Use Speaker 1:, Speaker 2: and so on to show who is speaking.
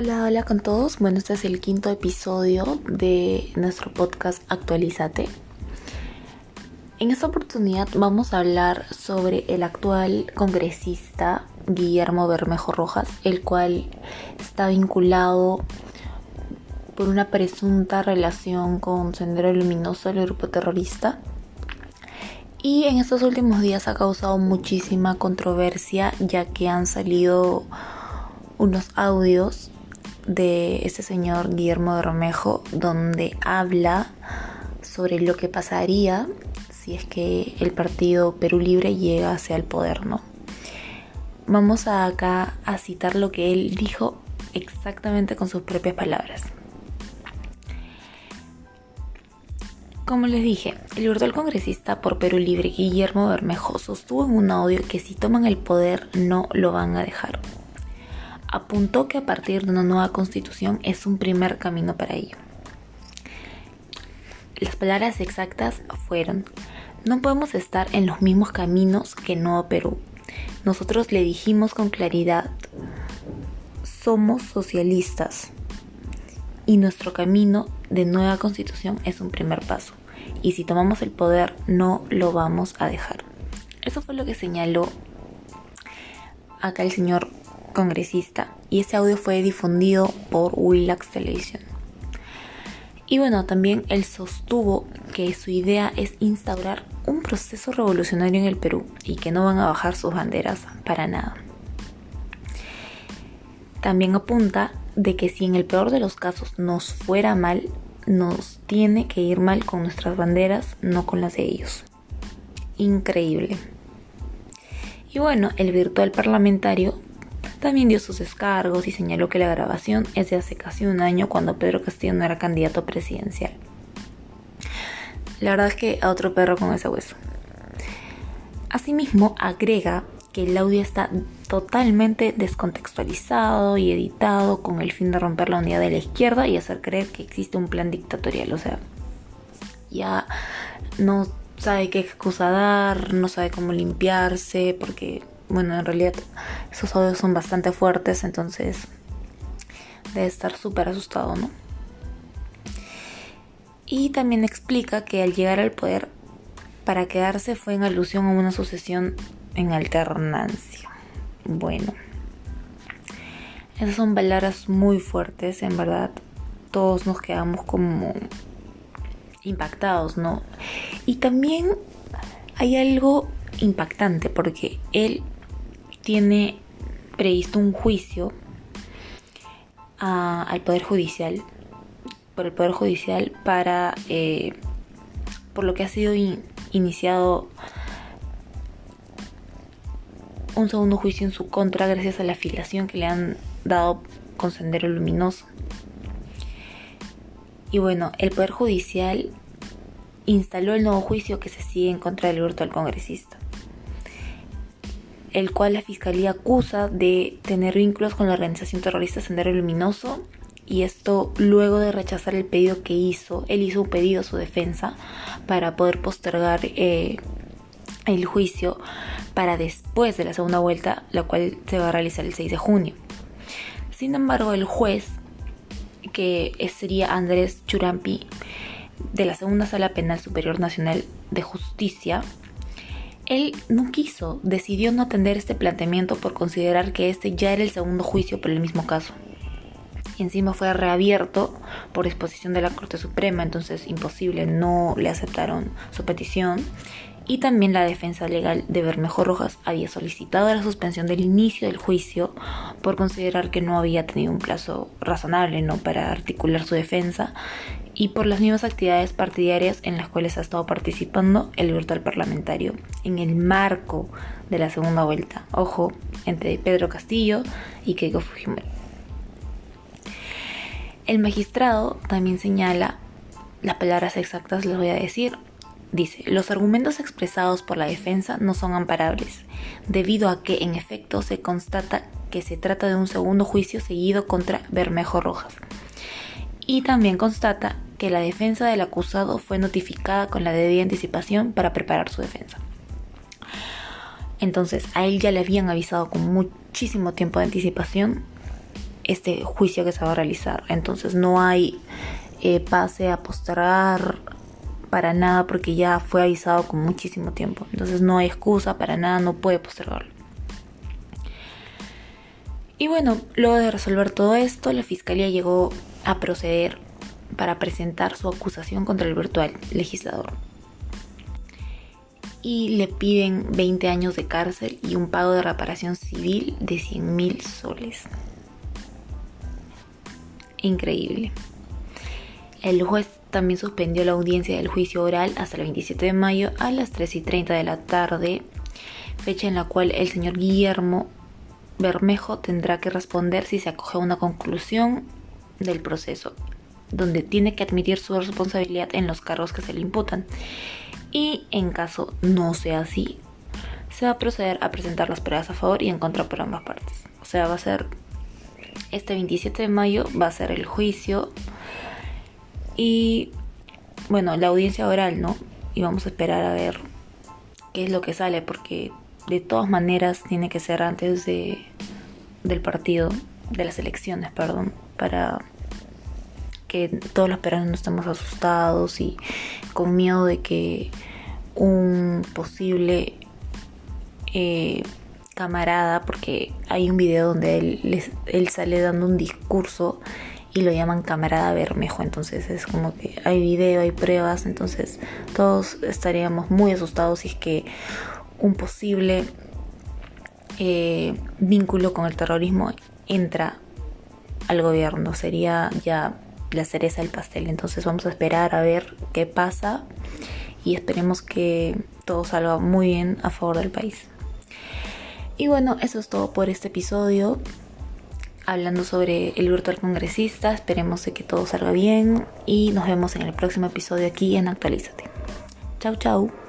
Speaker 1: Hola, hola con todos. Bueno, este es el quinto episodio de nuestro podcast Actualizate. En esta oportunidad vamos a hablar sobre el actual congresista Guillermo Bermejo Rojas, el cual está vinculado por una presunta relación con Sendero Luminoso, el grupo terrorista. Y en estos últimos días ha causado muchísima controversia ya que han salido unos audios de este señor Guillermo de Romejo donde habla sobre lo que pasaría si es que el partido Perú Libre llega hacia el poder, ¿no? Vamos acá a citar lo que él dijo exactamente con sus propias palabras. Como les dije, el virtual congresista por Perú Libre Guillermo Bermejo sostuvo en un audio que si toman el poder no lo van a dejar apuntó que a partir de una nueva constitución es un primer camino para ello. Las palabras exactas fueron, no podemos estar en los mismos caminos que Nuevo Perú. Nosotros le dijimos con claridad, somos socialistas y nuestro camino de nueva constitución es un primer paso. Y si tomamos el poder, no lo vamos a dejar. Eso fue lo que señaló acá el señor congresista y ese audio fue difundido por Willax Television. Y bueno, también él sostuvo que su idea es instaurar un proceso revolucionario en el Perú y que no van a bajar sus banderas para nada. También apunta de que si en el peor de los casos nos fuera mal, nos tiene que ir mal con nuestras banderas, no con las de ellos. Increíble. Y bueno, el virtual parlamentario también dio sus descargos y señaló que la grabación es de hace casi un año cuando Pedro Castillo no era candidato presidencial. La verdad es que a otro perro con ese hueso. Asimismo, agrega que el audio está totalmente descontextualizado y editado con el fin de romper la unidad de la izquierda y hacer creer que existe un plan dictatorial. O sea, ya no sabe qué excusa dar, no sabe cómo limpiarse, porque bueno, en realidad esos audios son bastante fuertes, entonces debe estar súper asustado, ¿no? Y también explica que al llegar al poder, para quedarse fue en alusión a una sucesión en alternancia. Bueno, esas son palabras muy fuertes, en verdad. Todos nos quedamos como impactados, ¿no? Y también hay algo impactante porque él tiene previsto un juicio al Poder Judicial, por el Poder Judicial para, eh, por lo que ha sido iniciado un segundo juicio en su contra gracias a la afiliación que le han dado con Sendero Luminoso. Y bueno, el Poder Judicial instaló el nuevo juicio que se sigue en contra del virtual congresista el cual la fiscalía acusa de tener vínculos con la organización terrorista Sendero Luminoso y esto luego de rechazar el pedido que hizo, él hizo un pedido a su defensa para poder postergar eh, el juicio para después de la segunda vuelta, la cual se va a realizar el 6 de junio. Sin embargo, el juez, que sería Andrés Churampi, de la Segunda Sala Penal Superior Nacional de Justicia, él no quiso, decidió no atender este planteamiento por considerar que este ya era el segundo juicio por el mismo caso. Encima fue reabierto por disposición de la Corte Suprema, entonces imposible, no le aceptaron su petición. Y también la defensa legal de Bermejo Rojas había solicitado la suspensión del inicio del juicio por considerar que no había tenido un plazo razonable ¿no? para articular su defensa y por las mismas actividades partidarias en las cuales ha estado participando el virtual parlamentario en el marco de la segunda vuelta. Ojo, entre Pedro Castillo y Keiko Fujimori. El magistrado también señala, las palabras exactas les voy a decir, dice, los argumentos expresados por la defensa no son amparables, debido a que en efecto se constata que se trata de un segundo juicio seguido contra Bermejo Rojas. Y también constata que la defensa del acusado fue notificada con la debida anticipación para preparar su defensa. Entonces, a él ya le habían avisado con muchísimo tiempo de anticipación este juicio que se va a realizar. Entonces no hay eh, pase a postergar para nada porque ya fue avisado con muchísimo tiempo. Entonces no hay excusa para nada, no puede postergarlo. Y bueno, luego de resolver todo esto, la fiscalía llegó a proceder para presentar su acusación contra el virtual legislador. Y le piden 20 años de cárcel y un pago de reparación civil de 100 mil soles. Increíble. El juez también suspendió la audiencia del juicio oral hasta el 27 de mayo a las 3 y 30 de la tarde, fecha en la cual el señor Guillermo Bermejo tendrá que responder si se acoge a una conclusión del proceso, donde tiene que admitir su responsabilidad en los cargos que se le imputan. Y en caso no sea así, se va a proceder a presentar las pruebas a favor y en contra por ambas partes. O sea, va a ser este 27 de mayo, va a ser el juicio y bueno, la audiencia oral, ¿no? Y vamos a esperar a ver qué es lo que sale, porque de todas maneras tiene que ser antes de, del partido, de las elecciones, perdón, para que todos los peruanos no estemos asustados y con miedo de que un posible eh, camarada, porque hay un video donde él, él sale dando un discurso y lo llaman camarada Bermejo. Entonces es como que hay video, hay pruebas, entonces todos estaríamos muy asustados si es que un posible eh, vínculo con el terrorismo entra al gobierno. Sería ya la cereza del pastel. Entonces vamos a esperar a ver qué pasa y esperemos que todo salga muy bien a favor del país. Y bueno, eso es todo por este episodio hablando sobre el virtual congresista. Esperemos que todo salga bien y nos vemos en el próximo episodio aquí en Actualízate. Chau, chau.